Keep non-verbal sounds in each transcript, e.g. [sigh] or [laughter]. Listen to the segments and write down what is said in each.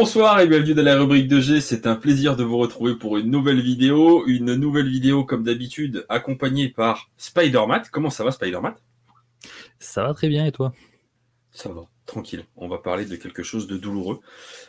Bonsoir et bienvenue dans la rubrique de G. C'est un plaisir de vous retrouver pour une nouvelle vidéo. Une nouvelle vidéo comme d'habitude accompagnée par Spider-Man. Comment ça va Spider-Man Ça va très bien et toi? Ça va, tranquille. On va parler de quelque chose de douloureux.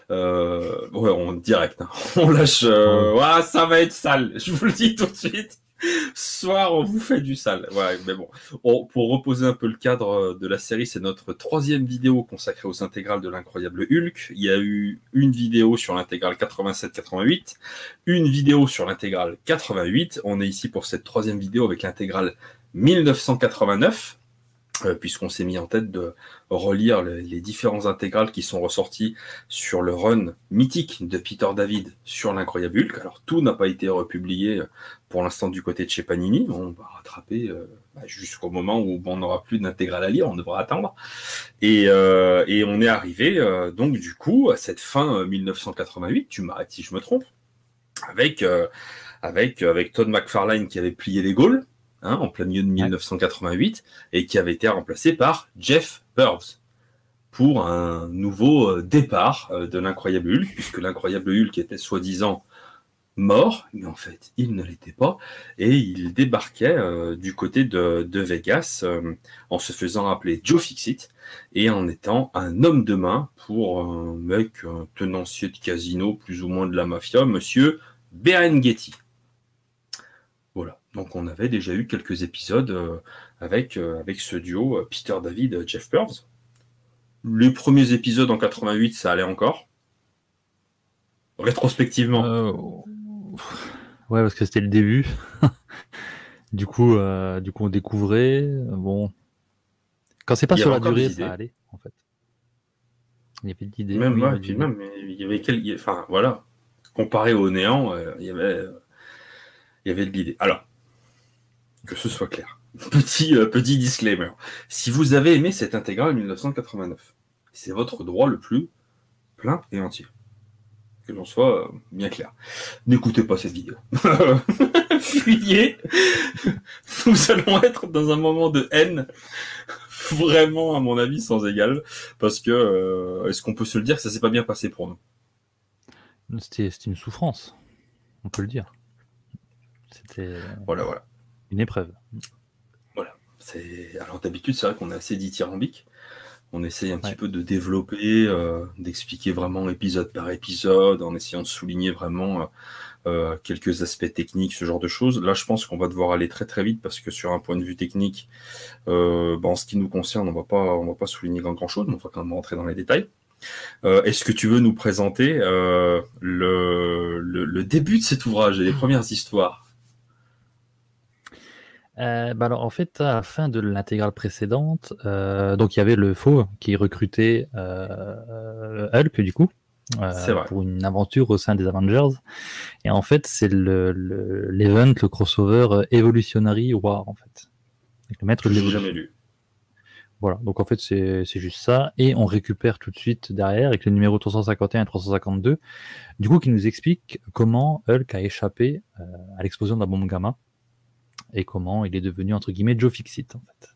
Euh, ouais, on direct. Hein. [laughs] On lâche. Euh... Ouais, ça va être sale. Je vous le dis tout de suite. [laughs] soir, on vous fait du sale. Ouais, mais bon. pour reposer un peu le cadre euh, de la série, c'est notre troisième vidéo consacrée aux intégrales de l'incroyable Hulk. Il y a eu une vidéo sur l'intégrale 87-88, une vidéo sur l'intégrale 88. On est ici pour cette troisième vidéo avec l'intégrale 1989. Euh, puisqu'on s'est mis en tête de relire les, différents intégrales qui sont ressortis sur le run mythique de Peter David sur l'incroyable Hulk. Alors tout n'a pas été republié pour l'instant du côté de chez Panini. On va rattraper euh, bah, jusqu'au moment où on n'aura plus d'intégrale à lire, on devra attendre. Et, euh, et on est arrivé donc du coup à cette fin 1988, tu m'arrêtes si je me trompe, avec, avec, avec Todd McFarlane qui avait plié les Gaules Hein, en plein milieu de 1988, et qui avait été remplacé par Jeff Burbs pour un nouveau euh, départ euh, de l'incroyable Hulk, puisque l'incroyable Hulk était soi-disant mort, mais en fait il ne l'était pas, et il débarquait euh, du côté de, Vegas en se faisant appeler Joe Fixit et en étant un homme de main pour un mec, un tenancier de casino plus ou moins de la mafia, monsieur Berenghetti. Voilà. Donc on avait déjà eu quelques épisodes euh, avec, euh, ce duo euh, Peter David, Jeff Pearls. Les premiers épisodes en 88, ça allait encore? Rétrospectivement. Ouais, parce que c'était le début. [laughs] du coup, du coup, on découvrait. Bon, quand c'est pas sur la durée, ça allait en fait. Il y avait d'idées. Même, même, il y avait quel... enfin voilà, comparé au néant, il y avait, il y avait de l'idée. Alors, que ce soit clair. [laughs] Petit, euh, petit disclaimer. Si vous avez aimé cette intégrale 1989, c'est votre droit le plus plein et entier. Que l'on soit euh, bien clair. N'écoutez pas cette vidéo. [laughs] Fuyez. Nous allons être dans un moment de haine vraiment, à mon avis, sans égal. Parce que, euh, est-ce qu'on peut se le dire que ça s'est pas bien passé pour nous? C'était une souffrance. On peut le dire. C'était. Voilà, voilà une épreuve. Voilà. C'est alors d'habitude c'est vrai qu'on est assez dithyrambique. On essaye un petit peu de développer, euh, d'expliquer vraiment épisode par épisode, en essayant de souligner vraiment euh, euh, quelques aspects techniques, ce genre de choses. Là, je pense qu'on va devoir aller très très vite parce que sur un point de vue technique, euh, ben, en ce qui nous concerne, on va pas, on va pas souligner grand, grand chose, mais on va quand même rentrer dans les détails. Est-ce que tu veux nous présenter le, le, le, début de cet ouvrage et les premières histoires? Euh, bah alors en fait, à la fin de l'intégrale précédente, euh, donc il y avait le faux qui recrutait euh, Hulk du coup euh, pour une aventure au sein des Avengers. Et en fait, c'est le l'event, le, crossover Evolutionary War en fait. le maître de jamais lu. Voilà, donc en fait c'est juste ça, et on récupère tout de suite derrière avec le numéro 351 et 352, du coup qui nous explique comment Hulk a échappé à l'explosion de la bombe gamma et comment il est devenu entre guillemets Joe Fixit en fait.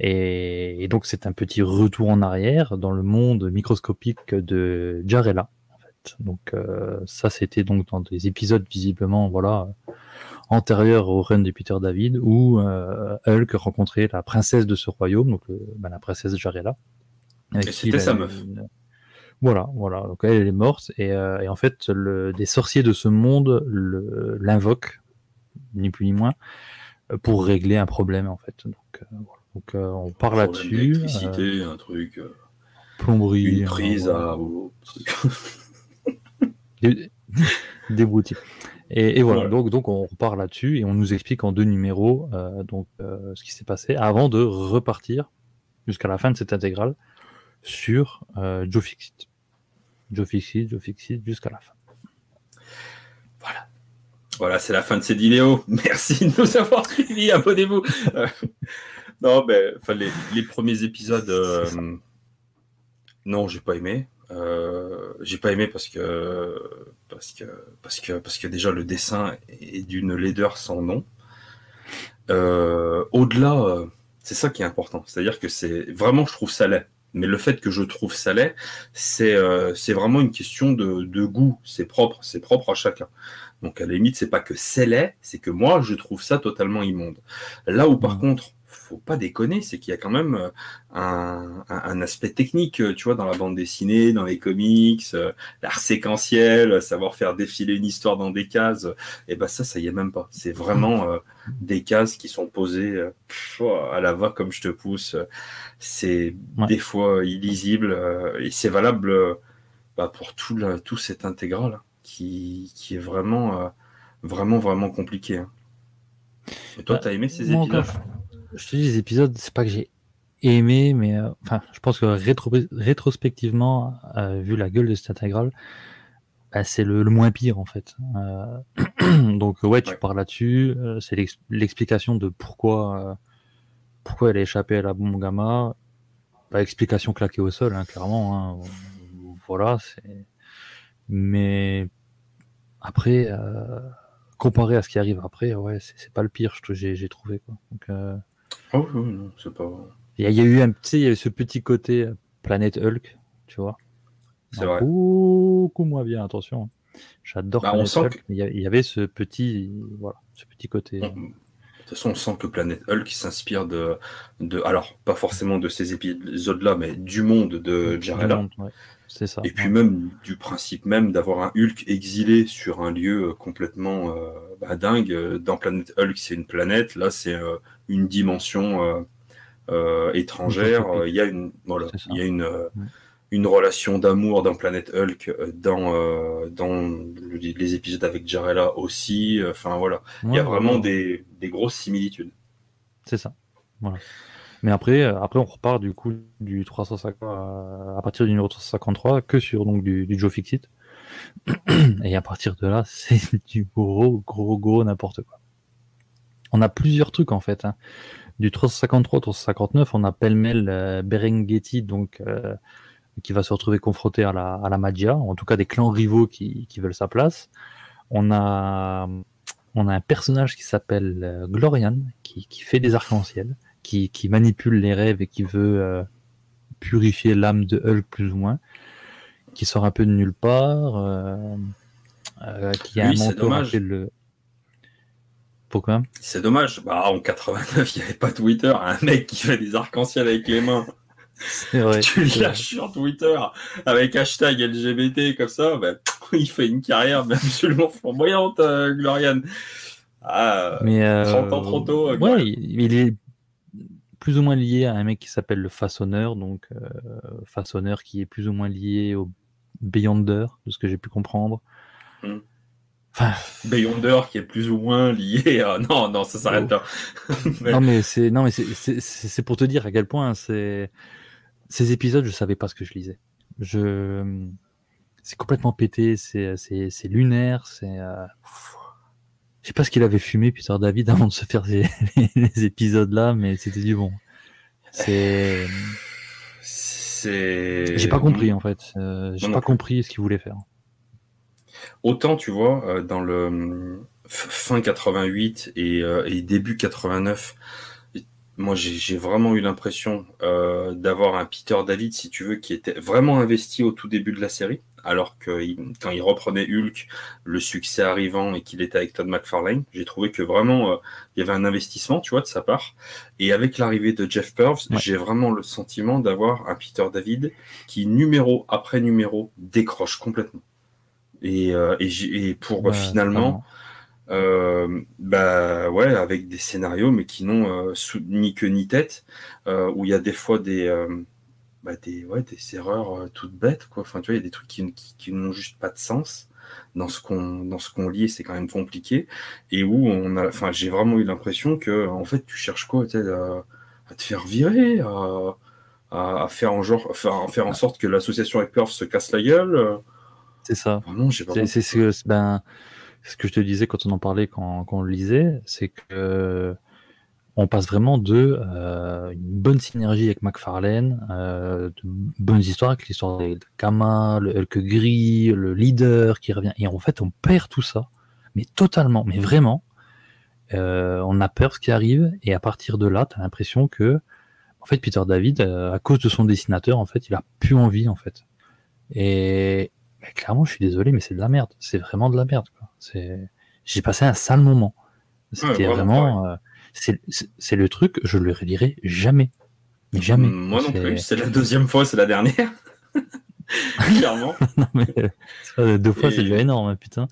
Et, donc c'est un petit retour en arrière dans le monde microscopique de Jarella. En fait. Donc euh, ça c'était donc dans des épisodes visiblement voilà antérieurs au run de Peter David où euh, Hulk rencontrait la princesse de ce royaume, donc bah, la princesse Jarella. C'était sa meuf. Voilà, voilà. Donc elle, est morte et, euh, et en fait le, des sorciers de ce monde l'invoquent ni plus ni moins, euh, pour régler un problème en fait. Donc, euh, Donc euh, on parle là-dessus. Électricité, un truc. plomberie. Une prise à. Des. [laughs] Et, voilà, Donc, donc on part là-dessus et on nous explique en deux numéros donc ce qui s'est passé avant de repartir jusqu'à la fin de cette intégrale sur Joe Fixit. Joe Fixit, Joe Fixit jusqu'à la fin. Voilà. C'est la fin de cette vidéo. [laughs] Merci de nous avoir suivis. Abonnez-vous. Euh, non, ben, les, les, premiers épisodes, euh, non, j'ai pas aimé. Euh, j'ai pas aimé parce que parce que parce que parce que déjà le dessin est d'une laideur sans nom. Au-delà, c'est ça qui est important. C'est-à-dire que c'est vraiment, je trouve ça laid. Mais le fait que je trouve ça laid, c'est euh, vraiment une question de, de goût. C'est propre, c'est propre à chacun. Donc à la limite, c'est pas que c'est laid, c'est que moi je trouve ça totalement immonde. Là où par Mm. contre, faut pas déconner, c'est qu'il y a quand même euh, un, un- un aspect technique, euh, tu vois, dans la bande dessinée, dans les comics, euh, l'art séquentiel, savoir faire défiler une histoire dans des cases. Et ben ça, ça y est même pas. C'est vraiment euh, des cases qui sont posées pff, oh, à la va comme je te pousse. C'est Ouais. des fois illisible et c'est valable bah, pour tout, tout cet intégral qui, qui est vraiment, euh, vraiment, vraiment compliqué. hein. Et toi, Bah, t'as aimé ces épisodes? je te dis, les épisodes, c'est pas que j'ai aimé, mais euh, enfin, je pense que rétro rétrospectivement, euh, vu la gueule de cette intégrale, bah, c'est le, le moins pire en fait. [clears throat] Donc ouais, tu Ouais. pars là-dessus. c'est l'ex- l'explication de pourquoi, pourquoi elle a échappé à la bombe gamma. Pas explication claquée au sol, hein, clairement. hein. Voilà, c'est. Mais après, euh, comparé à ce qui arrive après, ouais, c'est pas le pire, trouve, j'ai trouvé quoi. Donc, euh, Oh, oui, non, c'est pas. il y, y a eu un, eu ce petit côté euh, planète Hulk, tu vois. C'est vrai. Beaucoup moins bien, attention. J'adore Bah, Hulk, mais il y avait ce petit, voilà, ce petit côté. De toute façon, on sent que Planète Hulk s'inspire de, de, alors pas forcément de ces épisodes-là, mais du monde de Jarella. ouais. C'est ça. Et puis ouais. même du principe même d'avoir un Hulk exilé sur un lieu euh, complètement euh, bah, dingue. Euh, Dans Planète Hulk, c'est une planète. Là, c'est euh, une dimension euh, étrangère. Il y a une, voilà, il y a une, Ouais. une relation d'amour dans Planète Hulk, dans, dans le- les épisodes avec Jarella aussi. Enfin voilà, il y a vraiment des, des grosses similitudes. C'est ça. Voilà. Mais après, euh, après, on repart du coup du 350 à, à partir du numéro 353 que sur donc du, Joe Fixit. [clears throat] Et à partir de là, [laughs] c'est du gros, gros, gros n'importe quoi. On a plusieurs trucs en fait. hein. Du 353 au 359, on a pêle-mêle euh, donc euh, qui va se retrouver confronté à la, à la Magia, en tout cas des clans rivaux qui, qui veulent sa place. On a, on a un personnage qui s'appelle euh, Glorian, qui, qui fait des arcs-en-ciel, qui, qui manipule les rêves et qui veut euh, purifier l'âme de Hulk plus ou moins, qui sort un peu de nulle part, euh, euh, qui a Lui, un c'est mentor dommage. le... Pourquoi? C'est dommage. Bah, en 89, il n'y avait pas Twitter. Un mec qui fait des arcs-en-ciel avec les mains. Vrai. tu le lâches sur Twitter avec hashtag LGBT comme ça, bah, il fait une carrière absolument flamboyante, euh, Glorian. Ah, Mais, euh, 30 ans trop tôt, euh, ouais, il est plus ou moins lié à un mec qui s'appelle le Façonneur, donc euh, Façonneur qui est plus ou moins lié au Beyonder, de ce que j'ai pu comprendre. Hmm. Enfin, Beyonder qui est plus ou moins lié à... [laughs] Non, non, ça s'arrête là. [laughs] Mais- non mais c'est non mais c'est- c'est c'est- c'est pour te dire à quel point c'est ces épisodes je savais pas ce que je lisais. Je c'est complètement pété, c'est c'est c'est lunaire, c'est euh, je sais pas ce qu'il avait fumé Peter David [laughs] avant de se faire les épisodes là, mais c'était du bon. C'est C'est... j'ai pas compris en fait, Euh, j'ai pas compris ce qu'il voulait faire. Autant, tu vois, euh, dans le f- fin 88 et, euh, et début 89, moi j'ai j'ai vraiment eu l'impression euh, d'avoir un Peter David, si tu veux, qui était vraiment investi au tout début de la série, alors que quand il reprenait Hulk, le succès arrivant et qu'il était avec Todd McFarlane, j'ai trouvé que vraiment euh, il y avait un investissement, tu vois, de sa part. Et avec l'arrivée de Jeff Purves, Ouais. j'ai vraiment le sentiment d'avoir un Peter David qui, numéro après numéro, décroche complètement. Et, euh, et, pour Ouais, finalement, euh, bah ouais, avec des scénarios, mais qui n'ont euh, ni queue ni tête, euh, où il y a des fois des, euh, bah, des, ouais, des erreurs euh, toutes bêtes, quoi. Enfin, tu vois, il y a des trucs qui, qui, qui n'ont juste pas de sens dans ce qu'on dans ce qu'on lit, c'est quand même compliqué, et où on a, enfin, j'ai vraiment eu l'impression que, en fait, tu cherches quoi, à, à te faire virer, à, à, à faire en genre, enfin, à faire en sorte que l'association avec Perf se casse la gueule. C'est ça. Vraiment, j'ai pas C'est ce, que- ben, ce que je te disais quand on en parlait, quand, quand on le lisait, c'est que on passe vraiment de euh, une bonne synergie avec McFarlane, euh, de bonnes histoires avec l'histoire de Kama, le Hulk gris, le leader qui revient, et en fait on perd tout ça, mais totalement, mais vraiment. Euh, on a peur ce qui arrive, et à partir de là, tu as l'impression que en fait, Peter David, à cause de son dessinateur, en fait, il a plus envie, en fait. Et clairement, je suis désolé, mais c'est de la merde. C'est vraiment de la merde. J'ai passé un sale moment. C'était vraiment, c'est le truc, je le relirai jamais. Mais jamais. Moi non plus. C'est la deuxième fois, c'est la dernière. [laughs] Clairement. [laughs] non, mais, deux fois, c'est déjà énorme, hein, putain.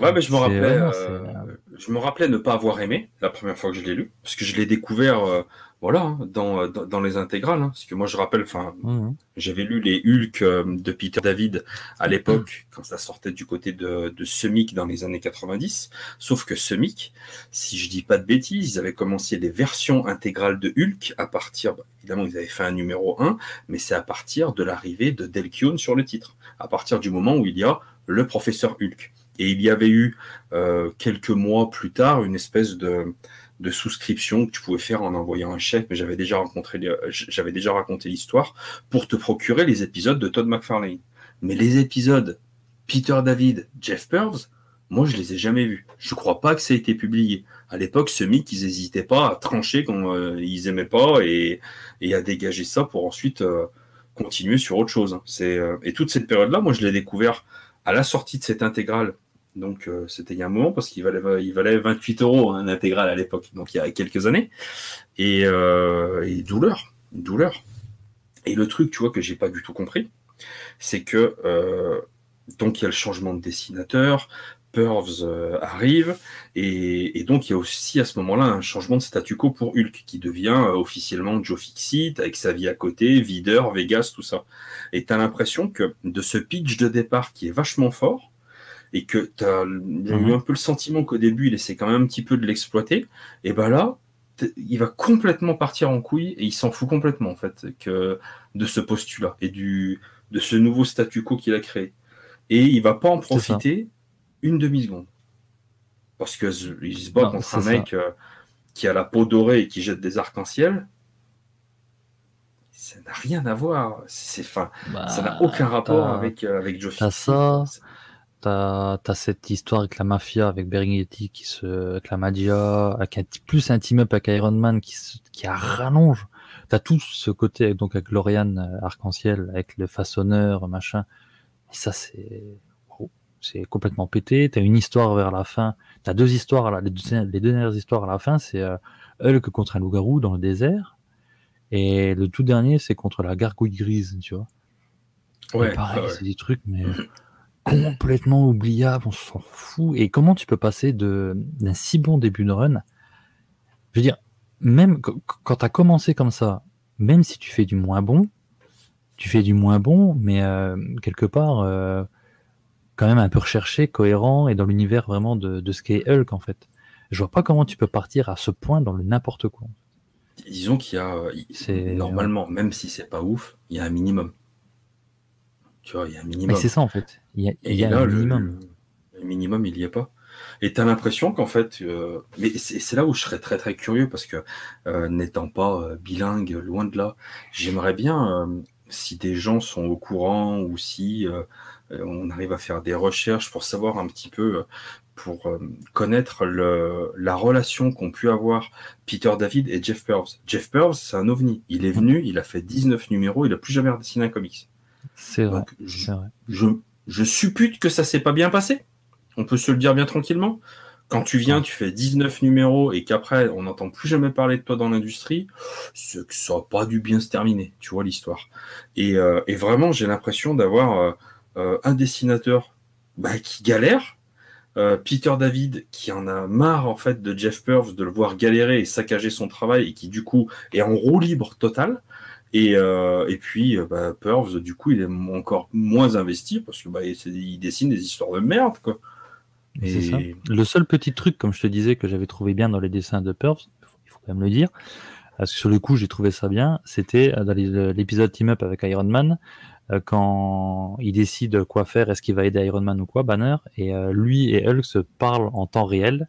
Ouais, mais je me rappelais, euh, je me rappelais ne pas avoir aimé la première fois que je l'ai lu, parce que je l'ai découvert euh, voilà, hein, dans, dans, les intégrales. Hein, parce que moi, je rappelle, enfin, mmh. j'avais lu les Hulk euh, de Peter David à l'époque, quand ça sortait du côté de, de Semic dans les années 90. Sauf que Semic, si je dis pas de bêtises, ils avaient commencé des versions intégrales de Hulk à partir, bah, évidemment, ils avaient fait un numéro 1, mais c'est à partir de l'arrivée de Delkion sur le titre. À partir du moment où il y a le professeur Hulk. Et il y avait eu euh, quelques mois plus tard une espèce de de souscription que tu pouvais faire en envoyant un chèque, mais j'avais déjà rencontré, j'avais déjà raconté l'histoire pour te procurer les épisodes de Todd McFarlane. Mais les épisodes Peter David, Jeff Pearls, moi je les ai jamais vus. Je crois pas que ça a été publié. À l'époque, ce mythe, ils n'hésitaient pas à trancher quand euh, ils aimaient pas et, à dégager ça pour ensuite euh, continuer sur autre chose. C'est euh, et toute cette période-là, moi je l'ai découvert à la sortie de cette intégrale donc euh, c'était il y a un moment parce qu'il valait, il valait 28 euros un intégral à l'époque, donc il y a quelques années. Et, euh, douleur, douleur. Et le truc, tu vois, que j'ai pas du tout compris, c'est que euh, donc il y a le changement de dessinateur, Purves arrive, et, donc il y a aussi à ce moment-là un changement de statu quo pour Hulk, qui devient officiellement Joe Fixit, avec sa vie à côté, Videur, Vegas, tout ça. Et tu as l'impression que de ce pitch de départ qui est vachement fort, et que tu as eu mhm. un peu le sentiment qu'au début il essaie quand même un petit peu de l'exploiter, et ben là, il va complètement partir en couille et il s'en fout complètement en fait que de ce postulat et du de ce nouveau statu quo qu'il a créé. Et il va pas en profiter une demi seconde parce que il se bat contre un mec euh, qui a la peau dorée et qui jette des arcs-en-ciel. Ça n'a rien à voir. C'est, fin, ça n'a bah, aucun rapport avec euh, avec Joe ça. T'as as cette histoire avec la mafia, avec Berignetti qui se, avec la Madia, avec un, plus un team-up avec Iron Man qui, se, qui a rallonge. T'as tout ce côté donc avec Gloriane euh, Arc-en-Ciel, avec le façonneur, machin. Et ça, c'est, oh, c'est complètement pété. T'as une histoire vers la fin. T'as deux histoires, là, les, deux, les deux dernières histoires à la fin, c'est euh, Hulk contre un loup-garou dans le désert. Et le tout dernier, c'est contre la gargouille grise, tu vois. Ouais. pareil, c'est des trucs, mais complètement oubliable, on s'en fout. Et comment tu peux passer d'un si bon début de run? Je veux dire, même quand tu as commencé comme ça, même si tu fais du moins bon, tu fais du moins bon, mais euh, quelque part, euh, quand même un peu recherché, cohérent et dans l'univers vraiment de, de ce qu'est Hulk en fait. Je vois pas comment tu peux partir à ce point dans le n'importe quoi. Disons qu'il y a, normalement, même si c'est pas ouf, il y a un minimum. Tu vois, il y a un minimum. c'est ça en fait. Il y a, un minimum. Le, minimum, il n'y est pas. Et tu as l'impression qu'en fait, euh, mais c'est là où je serais très très curieux parce que euh, n'étant pas euh, bilingue, loin de là, j'aimerais bien si des gens sont au courant ou si on arrive à faire des recherches pour savoir un petit peu, pour connaître le, la relation qu'ont pu avoir Peter David et Jeff Purves. Jeff Purves, c'est un ovni. Il est venu, il a fait 19 numéros, il a plus jamais redessiné un comics. C'est vrai, je, suppute que ça s'est pas bien passé. On peut se le dire bien tranquillement. Quand tu viens, tu fais 19 numéros et qu'après, on n'entend plus jamais parler de toi dans l'industrie, c'est que ça n'a pas dû bien se terminer, tu vois l'histoire. Et, euh, vraiment, j'ai l'impression d'avoir euh, euh, un dessinateur bah, qui galère, Peter David qui en a marre en fait de Jeff Purves de le voir galérer et saccager son travail et qui du coup est en roue libre total et, euh, et puis, euh, bah, Purves, du coup, il est encore moins investi parce que bah, il, dessine des histoires de merde, quoi. Et... Le seul petit truc, comme je te disais, que j'avais trouvé bien dans les dessins de Purves, il faut quand même le dire, parce que sur le coup, j'ai trouvé ça bien, c'était euh, dans l'épisode Team Up avec Iron Man, quand il décide quoi faire, est-ce qu'il va aider Iron Man ou quoi, Banner, et lui et Hulk se parlent en temps réel,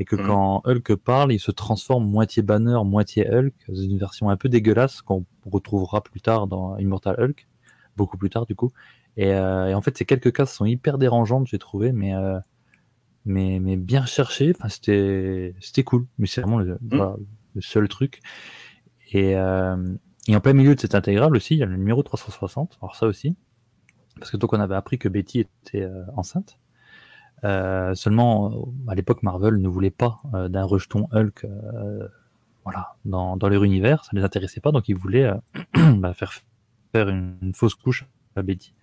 et que mmh. quand Hulk parle, il se transforme moitié Banner, moitié Hulk, dans une version un peu dégueulasse qu'on retrouvera plus tard dans Immortal Hulk, beaucoup plus tard du coup. Et, euh, en fait, ces quelques cases sont hyper dérangeantes, j'ai trouvé, mais, euh, mais, mais bien cherchées. Enfin, c'était, c'était cool, mais c'est vraiment le, mmh. le, seul truc. Et, et en plein milieu de cette intégrale aussi, il y a le numéro 360. Alors ça aussi, parce que donc on avait appris que Betty était enceinte. Euh, seulement, à l'époque, Marvel ne voulait pas euh, d'un rejeton Hulk euh, voilà, dans, dans, leur univers, ça ne les intéressait pas, donc ils voulaient [clears throat] bah, faire, faire une, fausse couche à Betty.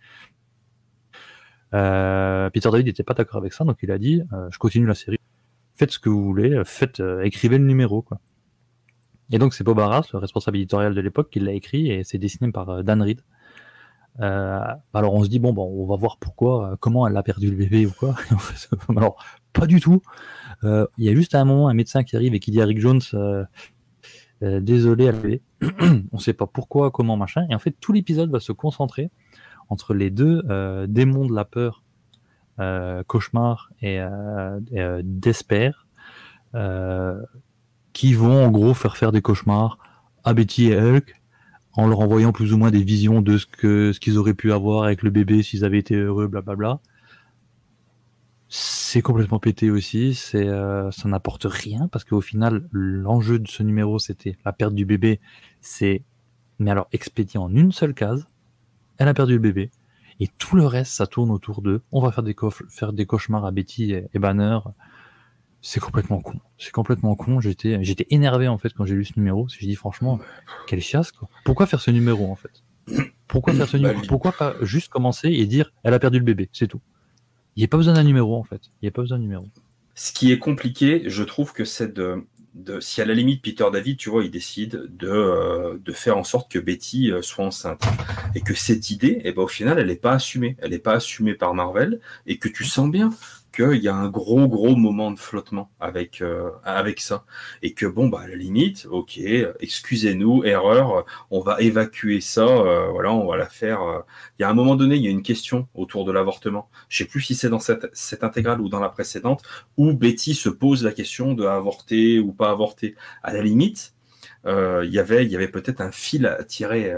Peter David n'était pas d'accord avec ça, donc il a dit Je continue la série, faites ce que vous voulez, faites, écrivez le numéro. Quoi. Et donc c'est Bob Arras, le responsable éditorial de l'époque, qui l'a écrit et c'est dessiné par Dan Reed. Euh, alors on se dit bon, bon, on va voir pourquoi, euh, comment elle a perdu le bébé ou quoi. [laughs] [laughs] alors pas du tout. Euh, il y a juste un moment un médecin qui arrive et qui dit à Rick Jones, désolé, elle [clears throat] on sait pas pourquoi, comment, machin. Et en fait tout l'épisode va se concentrer entre les deux démons de la peur, cauchemar et, et d'espère, qui vont en gros faire faire des cauchemars à Betty et Hulk en leur envoyant plus ou moins des visions de ce que ce qu'ils auraient pu avoir avec le bébé s'ils avaient été heureux, blablabla. C'est complètement pété aussi, c'est euh, ça n'apporte rien parce qu'au final l'enjeu de ce numéro c'était la perte du bébé, c'est mais alors expédié en une seule case, elle a perdu le bébé et tout le reste ça tourne autour d'eux. On va faire des faire des cauchemars à Betty et Banner c'est complètement con. C'est complètement con. J'étais, j'étais énervé en fait quand j'ai lu ce numéro. J'ai dit franchement, quelle chiasse quoi. Pourquoi faire ce numéro en fait? Pourquoi faire ce numéro? bah, Pourquoi pas juste commencer et dire elle a perdu le bébé, c'est tout. Il n'y a pas besoin d'un numéro en fait. Il n'y a pas besoin d'un numéro. Ce qui est compliqué, je trouve que c'est de, de, si à la limite Peter David, tu vois, il décide de, euh, de faire en sorte que Betty euh, soit enceinte et que cette idée, eh ben, au final, elle n'est pas assumée. Elle n'est pas assumée par Marvel et que tu sens bien qu'il y a un gros gros moment de flottement avec euh, avec ça. Et que bon bah à la limite ok excusez-nous erreur on va évacuer ça euh, voilà on va la faire euh. il y a un moment donné il y a une question autour de l'avortement. Je sais plus si c'est dans cette cette intégrale ou dans la précédente où Betty se pose la question de avorter ou pas avorter. À la limite il y avait il y avait peut-être un fil à tirer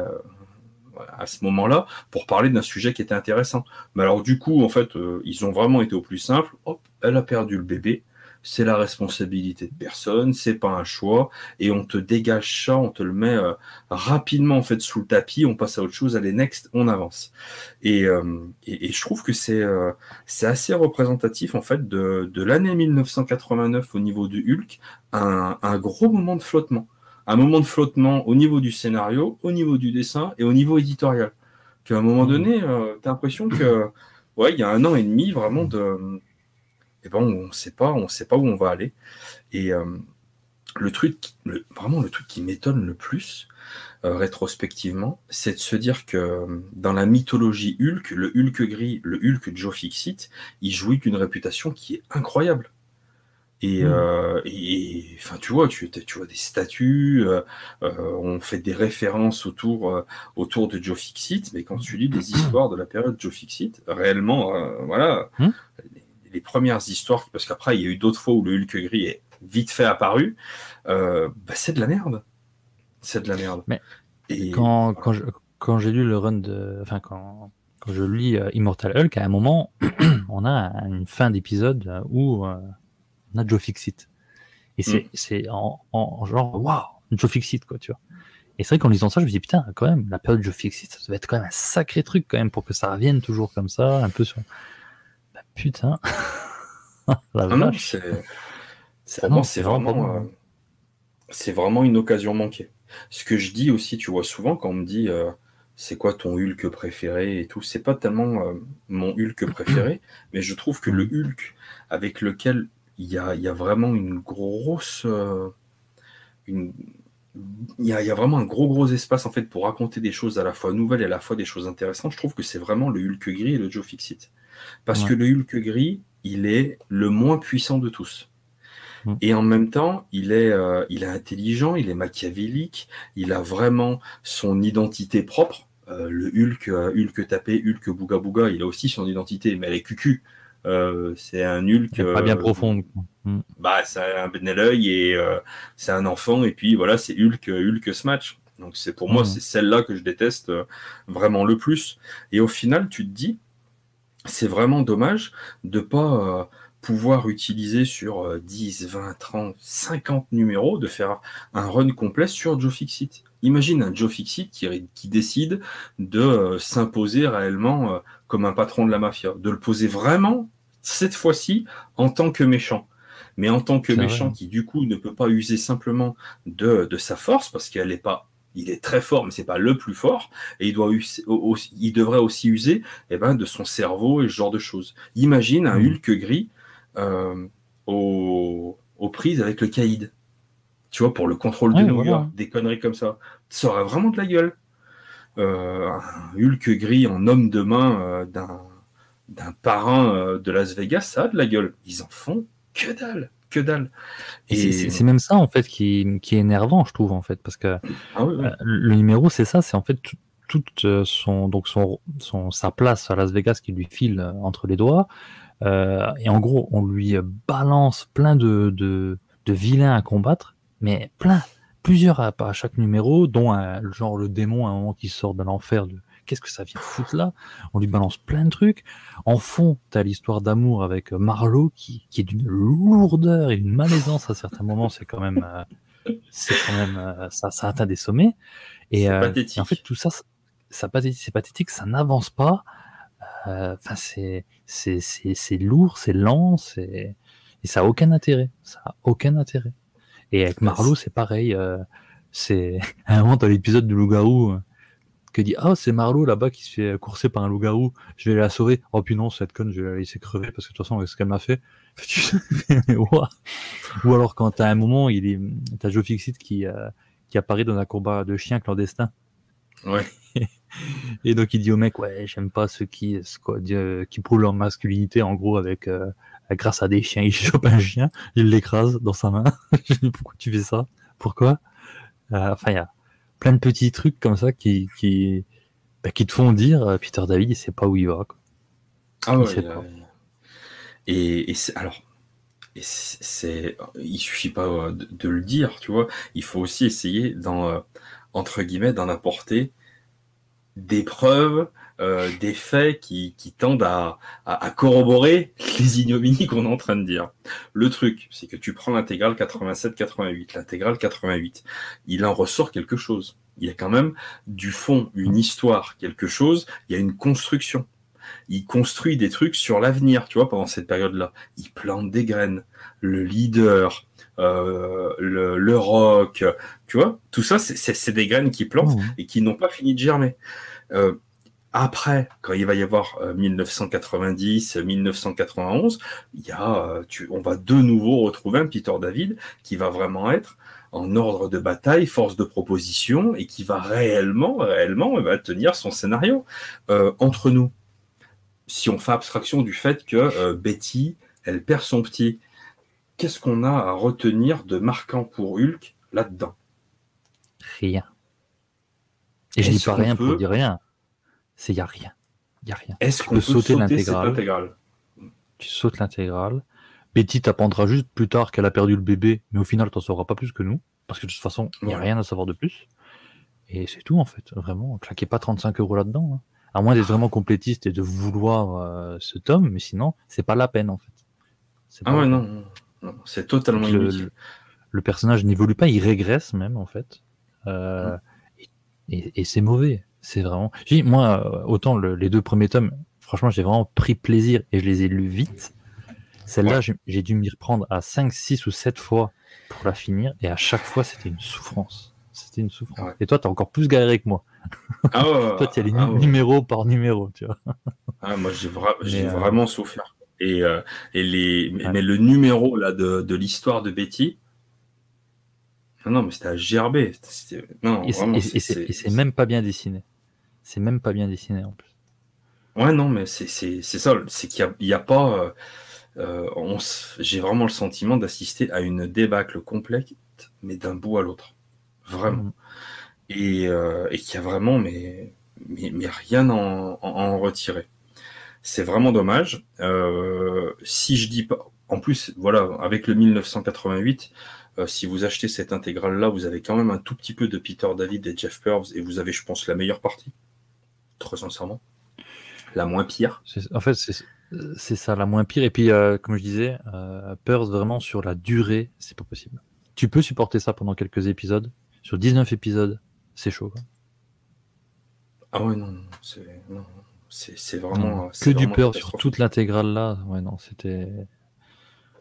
à ce moment-là pour parler d'un sujet qui était intéressant. Mais alors du coup, en fait, euh, ils ont vraiment été au plus simple. Hop, elle a perdu le bébé. C'est la responsabilité de personne, c'est pas un choix, et on te dégage ça, on te le met euh, rapidement en fait sous le tapis, on passe à autre chose, allez next, on avance. Et, euh, et, je trouve que c'est c'est assez représentatif en fait de, de l'année 1989 au niveau du Hulk, un, un gros moment de flottement un moment de flottement au niveau du scénario, au niveau du dessin et au niveau éditorial. Qu'à un moment mmh. donné, euh, tu as l'impression que ouais, il y a un an et demi vraiment de eh ben, on sait pas, on sait pas où on va aller. Et euh, le truc, vraiment le truc qui m'étonne le plus, euh, rétrospectivement, c'est de se dire que dans la mythologie Hulk, le Hulk gris, le Hulk Joe Fixit, il jouit d'une réputation qui est incroyable. Et, mmh. euh, et, enfin, tu vois, tu, tu vois des statues, euh, euh, on fait des références autour, euh, autour de Joe Fixit, mais quand tu lis des histoires de la période Joe Fixit, réellement, euh, voilà, mmh. les, premières histoires, parce qu'après, il y a eu d'autres fois où le Hulk gris est vite fait apparu, bah, c'est de la merde. C'est de la merde. Mais et, quand, quand, je, quand j'ai lu le run de. Enfin, quand, quand je lis Immortal Hulk, à un moment, [clears throat] on a une fin d'épisode où on a Joe Fixit. Et c'est, mm. c'est en, en, genre, waouh, Joe Fixit, quoi, tu vois. Et c'est vrai qu'en lisant ça, je me dis, putain, quand même, la période Joe Fixit, ça doit être quand même un sacré truc, quand même, pour que ça revienne toujours comme ça, un peu sur. Bah, putain. [laughs] la ah c'est, c'est vraiment, c'est vraiment, euh, c'est vraiment une occasion manquée. Ce que je dis aussi, tu vois, souvent, quand on me dit, euh, c'est quoi ton Hulk préféré et tout, c'est pas tellement euh, mon Hulk préféré, [clears throat] mais je trouve que le Hulk avec lequel il y a, vraiment une grosse. Euh, une, il y, a, vraiment un gros gros espace en fait pour raconter des choses à la fois nouvelles et à la fois des choses intéressantes. Je trouve que c'est vraiment le Hulk gris et le Joe Fixit. Parce que le Hulk gris, il est le moins puissant de tous. Mm. Et en même temps, il est, euh, il est intelligent, il est machiavélique, il a vraiment son identité propre. Euh, le Hulk, Hulk tapé, Hulk bouga bouga, il a aussi son identité, mais elle est cucu. Euh, c'est un nul que pas bien profond. Mm. Bah, c'est un l'œil et euh, c'est un enfant et puis voilà, c'est Hulk, Hulk Smash. Donc c'est pour moi mm. c'est celle-là que je déteste euh, vraiment le plus. Et au final, tu te dis, c'est vraiment dommage de pas pouvoir utiliser sur 10, 20, 30, 50 numéros, de faire un run complet sur Joe Fixit. Imagine un Joe Fixit qui, qui décide de euh, s'imposer réellement euh, comme un patron de la mafia, de le poser vraiment, cette fois-ci, en tant que méchant. Mais en tant que méchant qui, du coup, ne peut pas user simplement de, de sa force, parce qu'elle n'est pas il est très fort, mais c'est pas le plus fort, et il, doit, il devrait aussi user eh ben, de son cerveau et ce genre de choses. Imagine un mmh. Hulk gris euh, aux, prises avec le caïd. Tu vois, pour le contrôle de New York, des conneries comme ça. Ça aurait vraiment de la gueule. Euh, un Hulk gris en homme de main euh, d'un parrain de Las Vegas, ça a de la gueule. Ils en font que dalle que dalle. Et, c'est même ça en fait qui, est énervant, je trouve en fait, parce que ah le numéro c'est ça, c'est en fait toute son donc son, son, sa place à Las Vegas qui lui file entre les doigts. Euh, et en gros, on lui balance plein de, de, de vilains à combattre, mais plein, plusieurs à, à chaque numéro, dont un, genre le démon à un moment qui sort de l'enfer de qu'est-ce que ça vient foutre là? On lui balance plein de trucs. En fond, t'as l'histoire d'amour avec Marlowe qui, qui est d'une lourdeur et d'une malaisance à certains moments. C'est quand même, euh, c'est quand même, euh, ça, ça atteint des sommets. Et, euh, en fait, tout ça, ça c'est pathétique, ça n'avance pas. Enfin, c'est c'est lourd, c'est lent, c'est et ça a aucun intérêt. Ça a aucun intérêt. Et avec Marlowe, c'est pareil. Euh, c'est [laughs] à un moment dans l'épisode du loup-garou euh, que dit ah c'est Marlowe là-bas qui se fait courser par un loup-garou. Je vais la sauver. Oh puis non cette conne, je vais la laisser crever parce que de toute façon avec ce qu'elle m'a fait. [laughs] Ou alors quand t'as un moment, il est t'as Joe Fixit qui euh, qui apparaît dans un combat de chien clandestin. Ouais. [laughs] Et donc il dit au mec, ouais, j'aime pas ceux qui, qui prouvent leur masculinité, en gros, avec euh, grâce à des chiens. Il chope un chien, il l'écrase dans sa main. [laughs] je dis, pourquoi tu fais ça? Pourquoi? Euh, Enfin, il y a plein de petits trucs comme ça qui, qui, bah, qui te font dire, euh, Peter David, il sait pas où il va. Quoi. Ah ouais, Et, et alors, et c'est, il suffit pas de, de, le dire, tu vois. Il faut aussi essayer, dans, entre guillemets, d'en apporter des preuves, euh, des faits qui, tendent à, corroborer les ignominies qu'on est en train de dire. Le truc, c'est que tu prends l'intégrale 87-88, l'intégrale 88, il en ressort quelque chose. Il y a quand même du fond, une histoire, quelque chose, il y a une construction. Il construit des trucs sur l'avenir, tu vois, pendant cette période-là. Il plante des graines. Le leader, euh, le, rock, tu vois, tout ça, c'est des graines qui plantent mmh. et qui n'ont pas fini de germer. Euh, après, quand il va y avoir 1990, euh, 1991, il y a, tu, on va de nouveau retrouver un Peter David qui va vraiment être en ordre de bataille, force de proposition, et qui va réellement, réellement, va tenir son scénario. entre nous, si on fait abstraction du fait que Betty, elle perd son petit, qu'est-ce qu'on a à retenir de marquant pour Hulk là-dedans? Rien. Et je dis pas rien pour dire rien. C'est y a rien. Y a rien. Est-ce qu'on peut sauter, l'intégrale Tu sautes l'intégrale. Betty t'apprendra juste plus tard qu'elle a perdu le bébé, mais au final, t'en sauras pas plus que nous, parce que de toute façon, il n'y a rien à savoir de plus. Et c'est tout en fait, vraiment. Claquez pas 35 euros là-dedans. Hein. À moins d'être vraiment complétiste et de vouloir euh, ce tome, mais sinon, c'est pas la peine en fait. Ah ouais, non. C'est totalement le, le, personnage n'évolue pas, il régresse même en fait. Euh, et, c'est mauvais. C'est vraiment. moi, autant les deux premiers tomes, franchement, j'ai vraiment pris plaisir et je les ai lus vite. Celle-là, j'ai dû m'y reprendre à 5, 6 ou 7 fois pour la finir et à chaque fois, c'était une souffrance. C'était une souffrance. Et toi, t'as encore plus galéré que moi. Ah [laughs] toi, tu as les ah numéros par numéro, tu vois. Ah, moi, j'ai euh, vraiment souffert. Et, euh, et les, mais, le numéro là de, de l'histoire de Betty, non, non mais c'était à gerber. Non, et c'est même pas bien dessiné. C'est même pas bien dessiné en plus. Ouais, non, mais c'est ça. C'est qu'il n'y a, a, pas. Euh, euh J'ai vraiment le sentiment d'assister à une débâcle complète, mais d'un bout à l'autre. Vraiment. Mm. Et, euh, et qu'il y a vraiment, mais, mais, mais rien en, en, en retirer. C'est vraiment dommage. Euh, si je dis pas, en plus, voilà, avec le 1988, euh, si vous achetez cette intégrale-là, vous avez quand même un tout petit peu de Peter David et Jeff Purves, et vous avez, je pense, la meilleure partie. Très sincèrement. La moins pire. En fait, c'est ça, la moins pire. Et puis, euh, comme je disais, Pearls, vraiment sur la durée, c'est pas possible. Tu peux supporter ça pendant quelques épisodes. Sur 19 épisodes, c'est chaud. quoi. Ah ouais, non, non, c'est non, c'est vraiment. que du vraiment Pearls sur toute l'intégrale là. Ouais, non, c'était.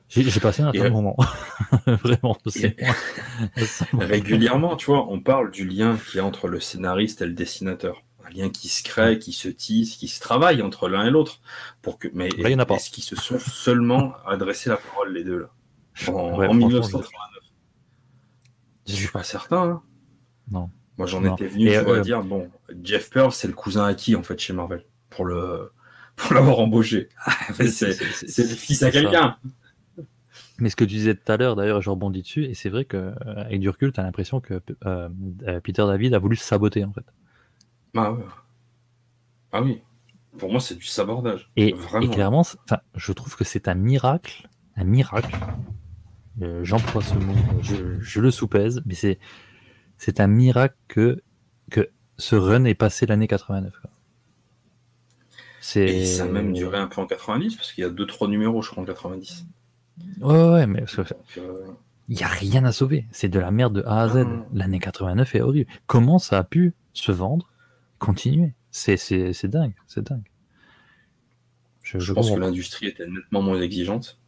J'ai passé un très euh, bon moment. [laughs] vraiment, [laughs] [laughs] Régulièrement, tu vois, on parle du lien qu'il y a entre le scénariste et le dessinateur. Un lien qui se crée, qui se tisse, qui se travaille entre l'un et l'autre. Pour que, mais Là, il y en a pas. est-ce qu'ils se sont seulement adressé la parole, les deux, là? En, Ouais, en franchement, 1989 je- Je suis pas certain. hein. Non. Moi, j'en étais venu, tu vois, euh, à dire, bon, Jeff Pearl, c'est le cousin acquis, en fait, chez Marvel. Pour le, pour l'avoir embauché. [laughs] c'est, c'est, c'est le fils à quelqu'un. Mais ce que tu disais tout à l'heure, d'ailleurs, je rebondis dessus, et c'est vrai qu'avec du recul, tu as l'impression que euh, euh, Peter David a voulu se saboter, en fait. Ah, ouais. ah oui. Pour moi, c'est du sabordage. Et, et clairement, je trouve que c'est un miracle, un miracle. Euh, J'emploie ce mot, je, je le soupèse, mais c'est c'est un miracle que, que ce run est passé l'année 89. quoi. Et ça a même duré un peu en 90, parce qu'il y a 2-3 numéros, je crois, en 90. Ouais, ouais, mais parce que Donc, euh, il n'y a rien à sauver. C'est de la merde de A à Z. Ah. L'année 89 est horrible. Comment ça a pu se vendre, continuer? C'est c'est- c'est dingue, c'est dingue. Je, je, je pense que l'industrie était nettement moins exigeante.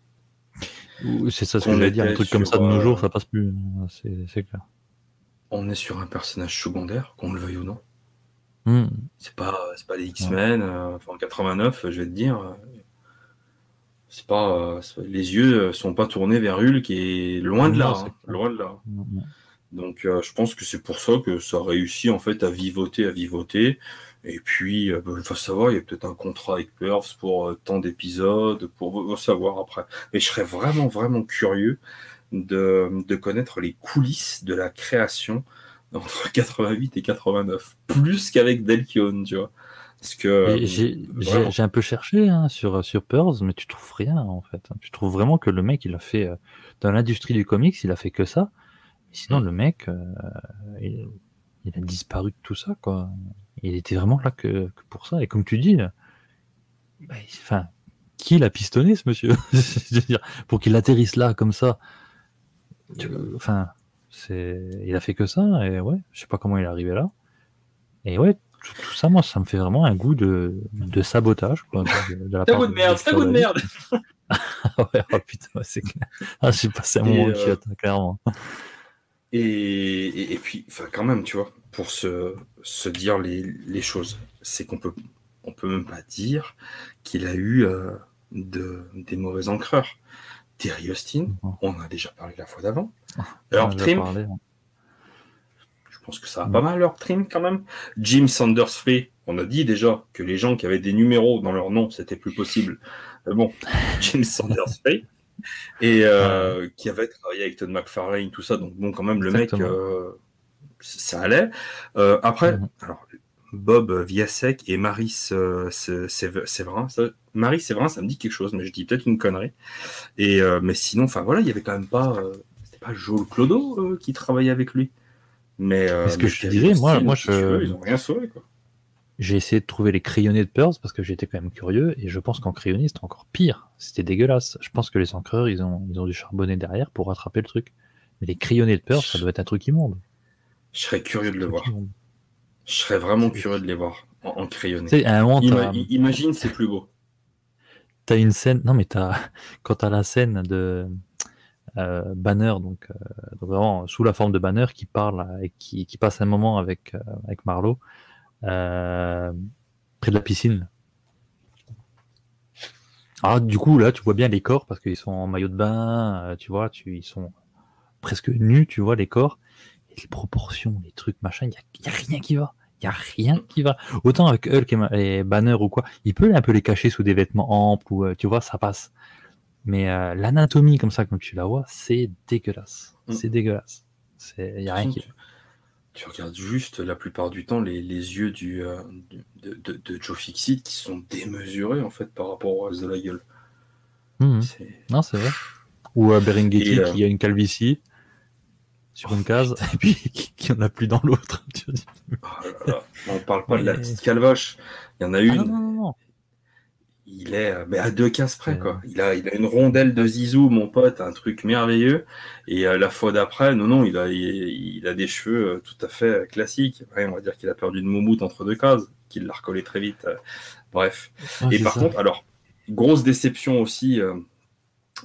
C'est ça ce que qu'on j'allais dire. Un truc comme ça de nos euh, jours, ça passe plus. C'est clair. On est sur un personnage secondaire, qu'on le veuille ou non. Hmm. C'est pas, c'est pas les X-Men. euh, enfin, en 89, je vais te dire. euh, C'est pas, euh, les yeux euh, sont pas tournés vers Hulk et loin de là, hein, loin de là. Donc, euh, je pense que c'est pour ça que ça a réussi en fait à vivoter, à vivoter. Et puis, euh, bah, il faut savoir, il y a peut-être un contrat avec Pervs pour euh, tant d'épisodes, pour va savoir après. Mais je serais vraiment, vraiment curieux de, de connaître les coulisses de la création entre [laughs] 88 et 89, plus qu'avec Delkion, tu vois. Parce que euh, J'ai un peu cherché hein, sur, sur Pearls, mais tu trouves rien en fait. Tu trouves vraiment que le mec, il a fait euh, dans l'industrie du comics, il a fait que ça. Sinon, le mec, euh, il, il a disparu de tout ça, quoi. Il était vraiment là que, que pour ça. Et comme tu dis, euh, bah, enfin, qui l'a pistonné ce monsieur? [laughs] Dire, Pour qu'il atterrisse là comme ça. Enfin, c'est, il a fait que ça. Et ouais, je sais pas comment il est arrivé là. Et ouais, tout, tout ça, moi, ça me fait vraiment un goût de, de sabotage. Quoi, de, de la [laughs] c'est un part goût de merde, c'est un goût de merde. [laughs] Ah ouais, oh putain, c'est clair. Ah, j'ai passé un moment euh, hein, clairement. Et, et, et puis, enfin, quand même, tu vois, pour se, se dire les, les choses, c'est qu'on peut, on peut même pas dire qu'il a eu euh, de, des mauvais encreurs. Terry Austin, Mhm. on en a déjà parlé la fois d'avant. On Herb en a Trim, parlé, hein. je pense que ça va Mhm. pas mal, Herb Trim, quand même. Jim Sanders Free, on a dit déjà que les gens qui avaient des numéros dans leur nom, c'était plus possible. Mais bon, [laughs] Jim Sanders Free. Et euh, qui avait travaillé avec Todd McFarlane, tout ça. Donc, bon, quand même, le mec, euh, ça allait. Euh, après, Mhm. alors, Bob Viasek et Maris euh, Sé- Sé- Séverin. Ça, Marie Séverin, ça me dit quelque chose, mais je dis peut-être une connerie. Et, euh, mais sinon, enfin voilà, il y avait quand même pas. euh, C'était pas Joel Clodo euh, qui travaillait avec lui. Mais, euh, ce que je te disais, moi- moi, je- veux, ils ont rien sauvé, quoi. J'ai essayé de trouver les crayonnés de Pearls parce que j'étais quand même curieux et je pense qu'en crayonné c'était encore pire. C'était dégueulasse. Je pense que les encreurs ils ont, ils ont dû charbonner derrière pour rattraper le truc. Mais les crayonnés de Pearls ça doit être un truc immonde. Je serais curieux de le voir. immonde. Je serais vraiment curieux de les voir en, en crayonné. À un moment, Ima- imagine, c'est plus beau. t'as une scène. Non, mais t'as [laughs] quand t'as la scène de euh, Banner, donc, euh, donc vraiment sous la forme de Banner, qui parle et qui, qui passe un moment avec euh, avec Marlowe euh, près de la piscine. Ah, du coup, là, tu vois bien les corps parce qu'ils sont en maillot de bain, tu vois, tu, ils sont presque nus, tu vois, les corps. Et les proportions, les trucs, machin, il y a, y a rien qui va. Il y a rien qui va. Autant avec Hulk et, Banner ou quoi, il peut un peu les cacher sous des vêtements amples ou, euh, tu vois, ça passe. Mais euh, l'anatomie comme ça, comme tu la vois, c'est dégueulasse. Mm. C'est dégueulasse. Il y a rien qui tu, tu regardes juste la plupart du temps les, les yeux du, euh, de, de, de Joe Fixit qui sont démesurés en fait par rapport au reste de la gueule. C'est- Non, c'est vrai. Ou euh, euh, qui a une calvitie sur une case et puis [laughs] qui, qui en a plus dans l'autre. [laughs] Oh. On parle pas de la petite calvache. Il y en a Ah une. non, non, non, non. il est mais à deux cases près, quoi. Il a, il a une rondelle de Zizou, mon pote, un truc merveilleux. Et la fois d'après, non, non, il a, il, a des cheveux tout à fait classiques. on va dire qu'il a perdu une moumoute entre deux cases, qu'il l'a recollé très vite. Bref. et par contre, alors, grosse déception aussi.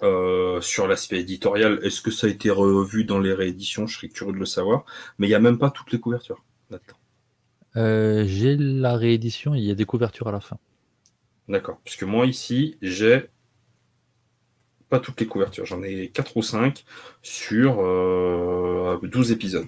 Euh, sur l'aspect éditorial, est-ce que ça a été revu dans les rééditions? Je serais curieux de le savoir. Mais il n'y a même pas toutes les couvertures là-dedans. Euh, j'ai la réédition, il y a des couvertures à la fin. D'accord. Puisque moi ici, j'ai pas toutes les couvertures. J'en ai 4 ou 5 sur 12 euh, épisodes.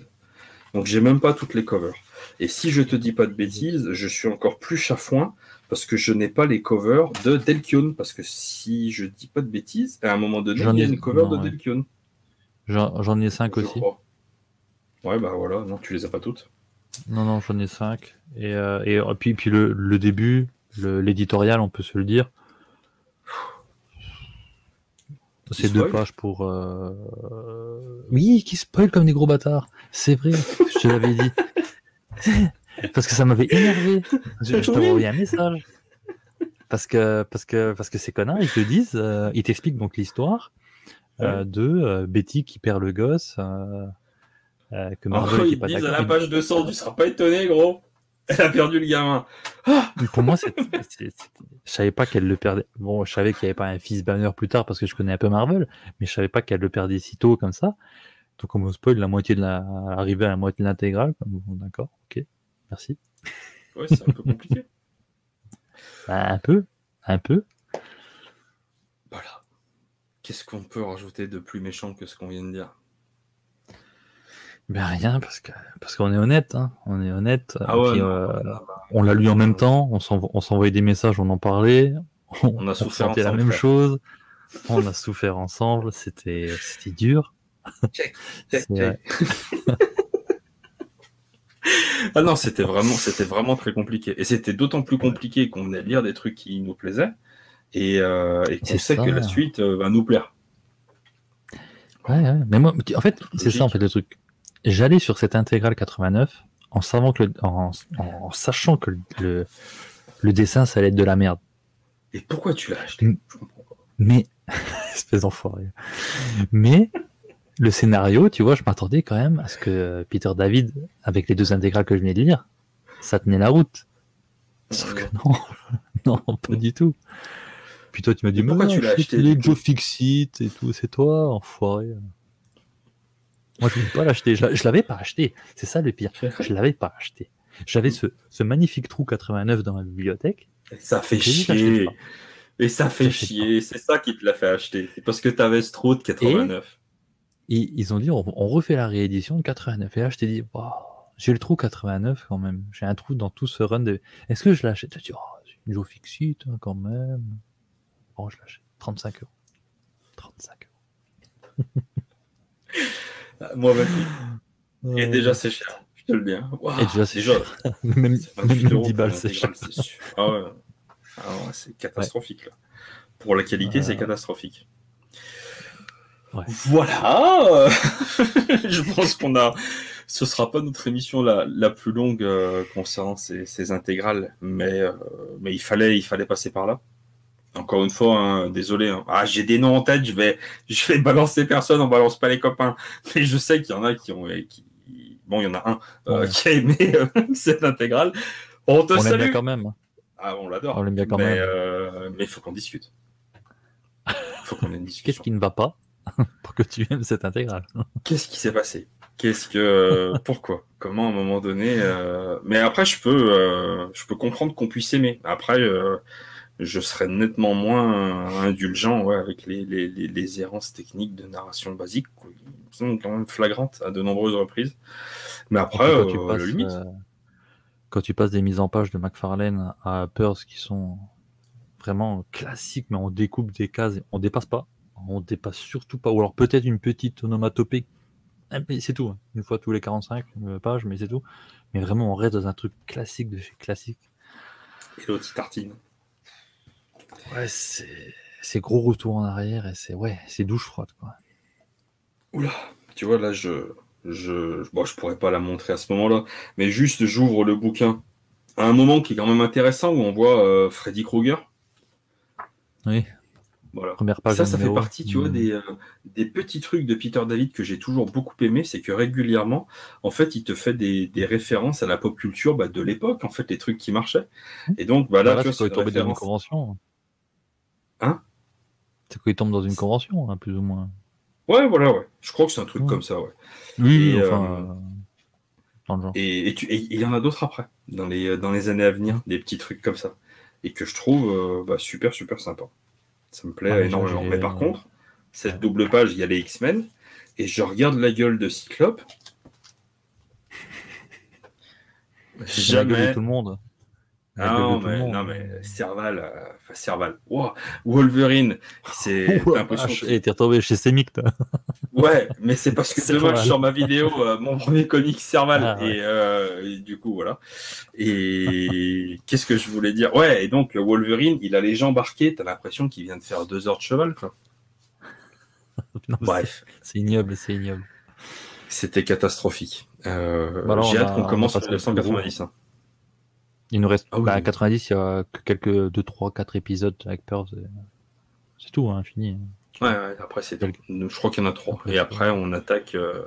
Donc j'ai même pas toutes les covers. Et si je te dis pas de bêtises, je suis encore plus chafouin parce que je n'ai pas les covers de Delkion. Parce que si je dis pas de bêtises, à un moment donné, il y a une cover de Delkion. J'en ai 5 aussi. Ouais, bah voilà, non, tu les as pas toutes. Non, non, j'en ai 5. Et, euh, et, puis, puis le, le début, l'éditorial, on peut se le dire. C'est deux pages pour. Euh... Oui, qui spoil comme des gros bâtards. C'est vrai, [laughs] je te l'avais dit. [laughs] parce que ça m'avait énervé. Je, je t'avais envoyé un message. Parce que, parce que, parce que ces connards, ils te disent, euh, ils t'expliquent donc l'histoire euh, de euh, Betty qui perd le gosse. que Marvel oh, ils disent à la page 200, tu seras pas étonné, gros. Elle a perdu le gamin. pour moi, c'est, je savais pas qu'elle le perdait. Bon, je savais qu'il n'y avait pas un fils banner plus tard parce que je connais un peu Marvel, mais je savais pas qu'elle le perdait si tôt comme ça. Donc, on me spoil la moitié de la, arriver à la moitié de l'intégrale. Bon, d'accord, ok. Merci. Ouais, c'est un peu compliqué. [laughs] Bah, un peu, un peu. Voilà. Qu'est-ce qu'on peut rajouter de plus méchant que ce qu'on vient de dire? Ben rien, parce que parce qu'on est honnête, hein. on est honnête. Ah euh, on l'a lu en même temps, on s'envoyait des messages, on en parlait, [laughs] on, a souffert la même chose, on a souffert ensemble, c'était c'était dur. Check, [laughs] check, check. [laughs] ah non, c'était vraiment, c'était vraiment très compliqué. Et c'était d'autant plus compliqué qu'on venait lire des trucs qui nous plaisaient et, euh, et qu'on sait que la suite euh, va nous plaire. Ouais, ouais. mais moi, en fait, c'est ça en fait le truc. J'allais sur cette intégrale 89 en savant que en, sachant que le, le dessin ça allait être de la merde. Et pourquoi tu l'as acheté? Mais [laughs] espèce d'enfoiré. Mais le scénario, tu vois, je m'attendais quand même à ce que Peter David, avec les deux intégrales que je venais de lire, ça tenait la route. Sauf que non, [laughs] non, pas du tout. Puis toi, tu m'as dit, mais pourquoi tu l'as acheté Les Joe Fixit et tout, c'est toi, enfoiré. Moi, je ne pas l'acheter. Je l'avais pas acheté. C'est ça le pire. Je l'avais pas acheté. J'avais ce, ce, magnifique trou 89 dans ma bibliothèque. Ça fait chier. Et ça fait chier. C'est ça qui te l'a fait acheter. C'est parce que tu avais ce trou de 89 ils ont dit on, refait la réédition de 89. Et là, je t'ai dit, j'ai le trou 89 quand même. J'ai un trou dans tout ce run de. Est-ce que je l'achète? Tu dis, oh, c'est une Joe Fixit hein, quand même. Bon, je l'achète. 35 euros. 35 euros. [laughs] Moi, même. Et déjà, c'est cher. Je te le dis. Hein. Et déjà, c'est cher. [laughs] même, même 10 balles, c'est cher. Ah ouais. Ah ouais, c'est catastrophique. Là. Pour la qualité, c'est catastrophique. Voilà. [laughs] je pense qu'on a. Ce sera pas notre émission la, la plus longue euh, concernant ces, ces, intégrales, mais euh, mais il fallait il fallait passer par là. Encore une fois, hein, désolé. Hein. Ah, j'ai des noms en tête. Je vais je vais balancer personne. On balance pas les copains. Mais je sais qu'il y en a qui ont qui bon, il y en a un euh, qui a aimé [laughs] cette intégrale. On te on salue. bien quand même. Ah, on l'adore. On l'aime bien quand mais, même. mais il faut qu'on discute. faut qu'on ait une [laughs] discussion. Qu'est-ce qui ne va pas? [laughs] pour que tu aimes cette intégrale. Qu'est-ce qui s'est passé? Qu'est-ce que pourquoi? Comment à un moment donné euh, Mais après, je peux, euh, je peux comprendre qu'on puisse aimer. Après, euh, je serais nettement moins indulgent ouais, avec les, les, les, errances techniques de narration basique, qui sont quand même flagrantes à de nombreuses reprises. Mais après, quand tu, passes, limite. quand tu passes des mises en page de McFarlane à Pearls qui sont vraiment classiques, mais on découpe des cases, on dépasse pas on dépasse surtout pas. Ou alors peut-être une petite onomatopée. Ah, c'est tout. Hein. Une fois tous les 45 euh, pages, mais c'est tout. Mais vraiment, on reste dans un truc classique de chez classique. Et l'autre tartine. Ouais, c'est, c'est gros retour en arrière et c'est ouais, c'est douche froide quoi. Oula, tu vois là, je je bon, je pourrais pas la montrer à ce moment-là, mais juste j'ouvre le bouquin à un moment qui est quand même intéressant où on voit euh, Freddy Krueger Oui. Voilà. Première page. Ça, ça fait partie, tu vois, Mm. des, euh, des petits trucs de Peter David que j'ai toujours beaucoup aimé, c'est que régulièrement, en fait, il te fait des, des références à la pop culture bah, de l'époque, en fait, les trucs qui marchaient. Et donc, bah, là, Voilà, tu vois, c'est tombe dans une convention. Hein? C'est quand il tombe dans une convention, hein, plus ou moins. Ouais, voilà, ouais. Je crois que c'est un truc Ouais. comme ça, ouais. Oui, Et, enfin. euh, Dans le genre. Et, et tu- et il y en a d'autres après, dans les, dans les années à venir, des petits trucs comme ça. Et que je trouve euh, bah, super, super sympa. Ça me plaît Ah, énormément. Mais par contre, cette double page, il y a les X-Men, et je regarde la gueule de Cyclope. La gueule de Jamais. tout le monde. La Ah gueule de non, tout le mais, non, mais Serval, euh, enfin Serval, Wow. Wolverine, c'est [laughs] t'as l'impression t'es retombé chez Semic, toi. [laughs] Ouais, mais c'est parce que [laughs] demain, Serval. je sors ma vidéo, euh, mon premier comic Serval, Ah, ouais. et, euh, et du coup, voilà. Et qu'est-ce que je voulais dire? Ouais, et donc, Wolverine, il a les jambes arquées, t'as l'impression qu'il vient de faire deux heures de cheval, quoi. Non, Bref, c'est- C'est ignoble, c'est ignoble. c'était catastrophique. Euh, Bah J'ai hâte qu'on on commence en passé le plus 1990. Il nous reste Ah oui, bah, oui. 90, il y a que quelques 2, 3, 4 épisodes avec Pearl. C'est tout, hein, fini. Ouais, ouais, après, c'est. Je crois qu'il y en a trois. Après, Et c'est- après, on attaque, euh,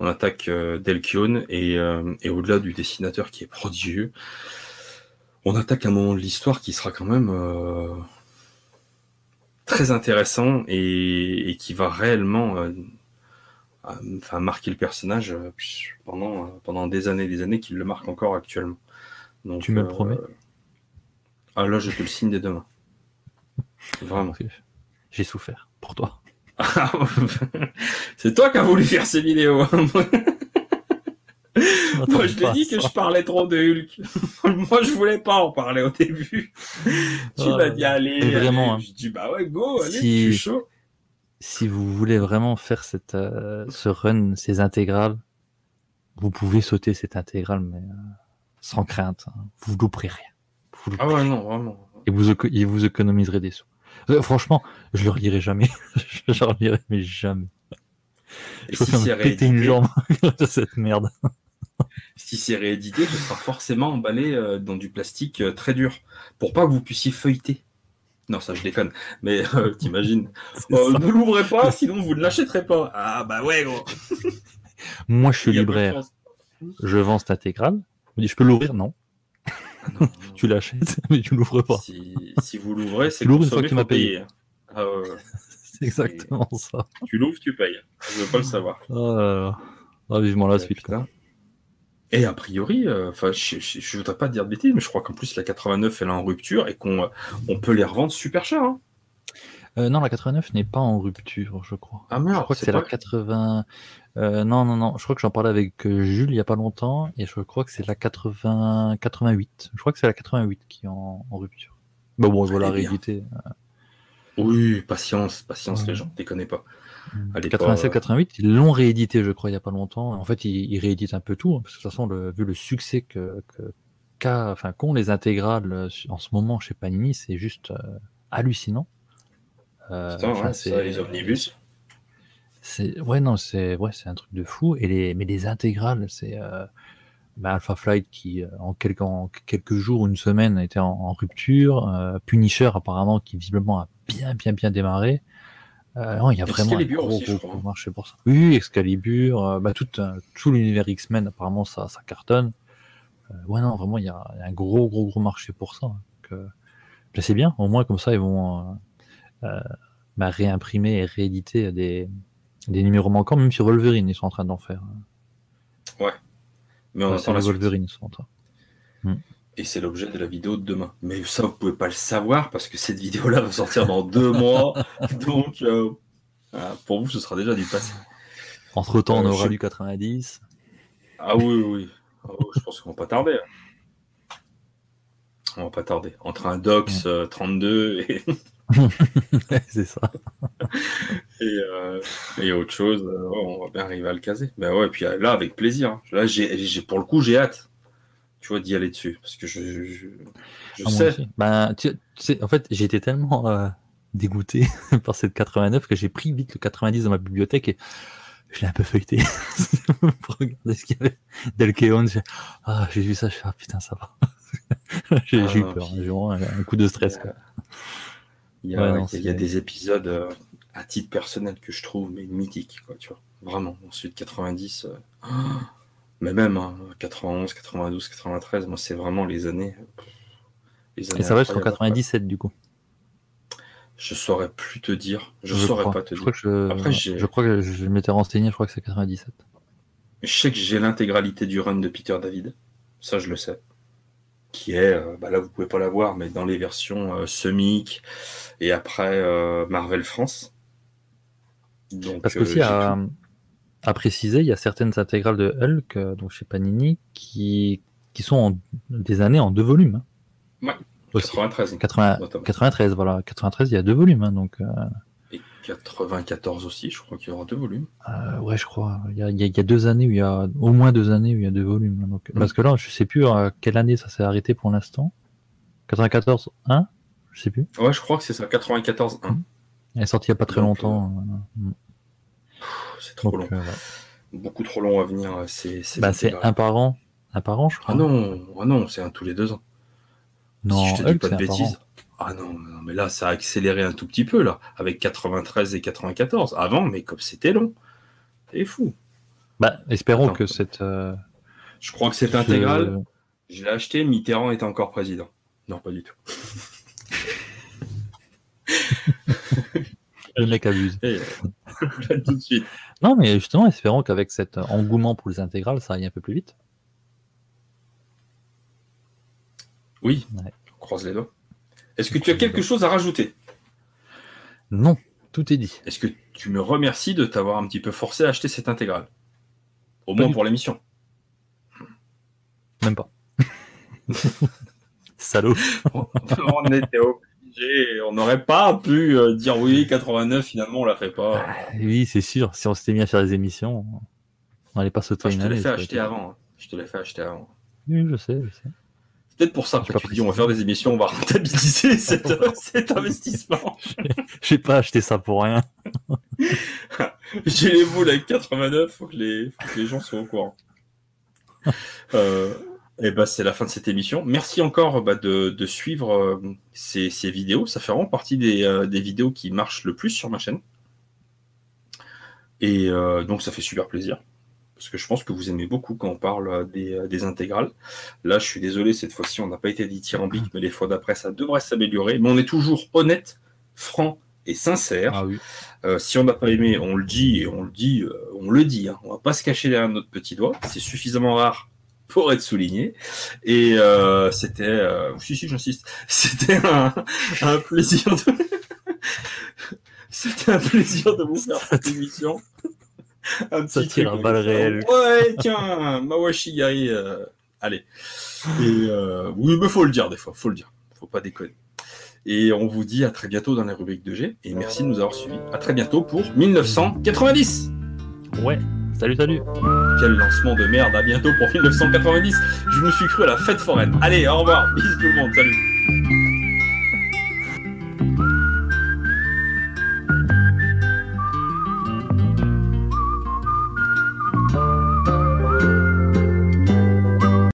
on attaque euh, Delkion, et, euh, et au-delà du dessinateur qui est prodigieux, on attaque un moment de l'histoire qui sera quand même euh, très intéressant et, et qui va réellement enfin, marquer le personnage pendant, pendant des années et des années, qu'il le marque encore actuellement. Donc, Tu me le promets Ah là, je te le signe dès demain. Vraiment. J'ai souffert pour toi. [laughs] C'est toi qui as voulu faire ces vidéos. hein. [laughs] Moi, je t'ai dit que je parlais trop de Hulk. [laughs] Moi, je voulais pas en parler au début. tu Ah, m'as dit, allez, vraiment, allez. hein. Je dis, bah ouais, go, allez, Si- je suis chaud. Si vous voulez vraiment faire cette, euh, ce run, ces intégrales, vous pouvez sauter cette intégrale, mais euh, sans crainte. hein. Vous louperez rien. Vous Ah ouais, rien. non, vraiment. Et vous, éco- et vous économiserez des sous. Euh, franchement, je le relirai jamais. [laughs] je le relirai, mais jamais. Et Je peux si me péter une réédité, jambe [laughs] de cette merde. si c'est réédité, ce sera forcément emballé euh, dans du plastique euh, très dur pour pas que vous puissiez feuilleter. Non, ça je déconne. Mais euh, [laughs] t'imagines Euh. Ne l'ouvrez pas, sinon vous ne l'achèterez pas. Ah bah ouais, gros. Moi, je suis libraire. Je vends cette intégrale. Je me dis, je peux l'ouvrir? Non. Ah. [laughs] Tu l'achètes, [laughs] mais tu l'ouvres pas. Si, si vous l'ouvrez, c'est une fois que tu m'as payé. Ah ouais, ouais. [laughs] C'est exactement ça. Tu l'ouvres, tu payes. Je veux pas le savoir. Là là. Ah, vivement la suite. quoi. putain. Et a priori, euh, enfin, je, je, je voudrais pas dire de bêtises, mais je crois qu'en plus la 89 elle est en rupture et qu'on euh, on peut les revendre super cher. Hein. Euh, non, la 89 n'est pas en rupture, je crois. Ah Je merde, crois que c'est la pas- 80. Euh, non, non, non. Je crois que j'en parlais avec euh, Jules il y a pas longtemps et je crois que c'est la 80... 88. Je crois que c'est la 88 qui est en, en rupture. Bah bon, voilà, Très bien. réédité. Oui, patience, patience Ouais. les gens, déconnez pas. Allez 87, pas, euh, 88, ils l'ont réédité, je crois, il y a pas longtemps. En fait, ils, ils rééditent un peu tout, hein, parce que de toute façon, le, vu le succès que, qu'a- enfin, qu'ont les intégrales euh, en ce moment chez Panini, c'est juste euh, hallucinant. Euh, Putain, enfin, ouais, ça, les omnibus. C'est ouais non c'est ouais c'est un truc de fou. Et les mais les intégrales c'est euh, bah, Alpha Flight qui euh, en quelques en quelques jours une semaine était en, en rupture. Euh, Punisher apparemment qui visiblement a bien bien bien démarré. Euh, non, il y a vraiment un Excalibur gros, aussi, gros, marché pour ça. Oui Excalibur euh, bah tout tout l'univers X-Men apparemment ça ça cartonne. Ouais non vraiment il y a, il y a un gros gros gros marché pour ça euh, bah, c'est bien. Au moins comme ça ils vont euh, bah, réimprimer et rééditer des des numéros manquants, même sur Wolverine, ils sont en train d'en faire. Mais on Ouais, attend la. Wolverine, ils sont en train. Et c'est l'objet de la vidéo de demain. Mais ça, vous pouvez pas le savoir parce que cette vidéo-là va sortir dans deux [laughs] mois. Donc, euh, voilà, pour vous, ce sera déjà du passé. Entre temps, on Euh, aura je- lu 90. Ah oui, oui, oui, je pense qu'on va pas tarder. hein. On va pas tarder. Entre un Dox euh, 32 et, [laughs] c'est ça. et, euh, et autre chose, euh, on va bien arriver à le caser. Ben ouais, puis euh, là, avec plaisir. hein. Là, j'ai, pour le coup, j'ai hâte. Tu vois, d'y aller dessus. Parce que je, je, Ah, sais. Ben, tu, tu sais, en fait, j'ai été tellement euh, dégoûté [laughs] par cette 89 que j'ai pris vite le 90 dans ma bibliothèque et je l'ai un peu feuilleté [laughs] pour regarder ce qu'il y avait. Delkeon, j'ai ah, j'ai vu ça, je fais ah putain, ça va. j'ai Ah, j'ai eu peur, puis- un, un coup de stress. Quoi. Il y a, il y a des épisodes euh, à titre personnel que je trouve mais mythiques, quoi, tu vois. Vraiment. Ensuite, 90, euh, [gasps] mais même 91, 92, 93, moi, c'est vraiment les années. les années Et ça va jusqu'en 97, du coup. Je saurais plus te dire. Je, saurais pas te je dire. je... Après, je crois que je m'étais renseigné, je crois que c'est 97. Je sais que j'ai l'intégralité du run de Peter David. Ça, je le sais. Qui est, euh, bah là, vous pouvez pas la voir, mais dans les versions euh, Semic et après euh, Marvel France. Donc, Parce qu'aussi, à, à, préciser, il y a certaines intégrales de Hulk, donc chez Panini, qui, qui sont en, des années en deux volumes. Hein. Ouais. 93. 93, voilà. 93, il y a deux volumes. Hein, donc, euh... Et 94 aussi, je crois qu'il y aura deux volumes. Euh, ouais, je crois. Il y, a, il y, a, deux années où il y a au moins deux années où il y a deux volumes. Donc, mm. Parce que là, je sais plus à quelle année ça s'est arrêté pour l'instant. 94, 1 Je sais plus. Ouais, je crois que c'est ça, 94, 1. Elle est sortie il n'y a pas très donc, longtemps. Euh... C'est trop donc, long. Euh, ouais. Beaucoup trop long à venir. C'est bah, un par an. Un par an, je crois. Ah non, ah non c'est un tous les deux ans. Non, si je te dis pas de bêtises. Ah non, non, mais là, ça a accéléré un tout petit peu, là, avec 93 et 94. Avant, mais comme c'était long. C'est fou. Bah, espérons Attends, que cette. Euh... Je crois que cette intégrale, je, je l'ai acheté, Mitterrand était encore président. Non, pas du tout. [laughs] Le mec abuse. [laughs] Et, euh, tout de suite. Non, mais justement, espérons qu'avec cet engouement pour les intégrales, ça aille un peu plus vite. Oui, ouais. on croise les doigts. Est-ce que tu as quelque chose à rajouter? Non, tout est dit. Est-ce que tu me remercies de t'avoir un petit peu forcé à acheter cette intégrale? Au moins pour l'émission. Même pas. [laughs] Salaud. [laughs] on était obligé. On n'aurait pas pu euh, dire oui, 89, finalement, on la fait pas. Ah, oui, c'est sûr. Si on s'était mis à faire des émissions, on n'allait pas se enfin, Je te l'ai fait acheter avant. Hein. Je te l'ai fait acheter avant. Oui, je sais, je sais. C'est peut-être pour ça que tu dis on va faire des émissions, on va rentabiliser [laughs] cet, [laughs] cet investissement. [laughs] J'ai pas acheté ça pour rien. J'ai les boules avec 89, faut que les, faut que les gens soient au courant. Euh, et bah c'est la fin de cette émission. Merci encore bah, de, de, suivre euh, ces, ces, vidéos. Ça fait vraiment partie des, euh, des, vidéos qui marchent le plus sur ma chaîne. Et donc ça fait super plaisir parce que je pense que vous aimez beaucoup quand on parle des, des intégrales. Là, je suis désolé, cette fois-ci, on n'a pas été dithyrambique, mais les fois d'après, ça devrait s'améliorer. Mais on est toujours honnête, franc et sincère. Ah oui. euh, si on n'a pas aimé, on le dit et on le dit, euh, on le dit. Hein. On va pas se cacher derrière notre petit doigt. C'est suffisamment rare pour être souligné. Et euh, c'était, euh, si si, j'insiste, [laughs] c'était un, un plaisir de, [laughs] c'était un plaisir de vous faire cette émission un petit ça tire un balle réel. Ouais, tiens, Mawashi Yari, euh, allez. Et euh, oui, mais faut le dire des fois, faut le dire, faut pas déconner. Et on vous dit à très bientôt dans la rubrique de G. Et merci de nous avoir suivis. À très bientôt pour 1990. Ouais, salut, salut. Quel lancement de merde. À bientôt pour 1990. Je me suis cru à la fête foraine. Allez, au revoir. Bisous tout le monde. Salut.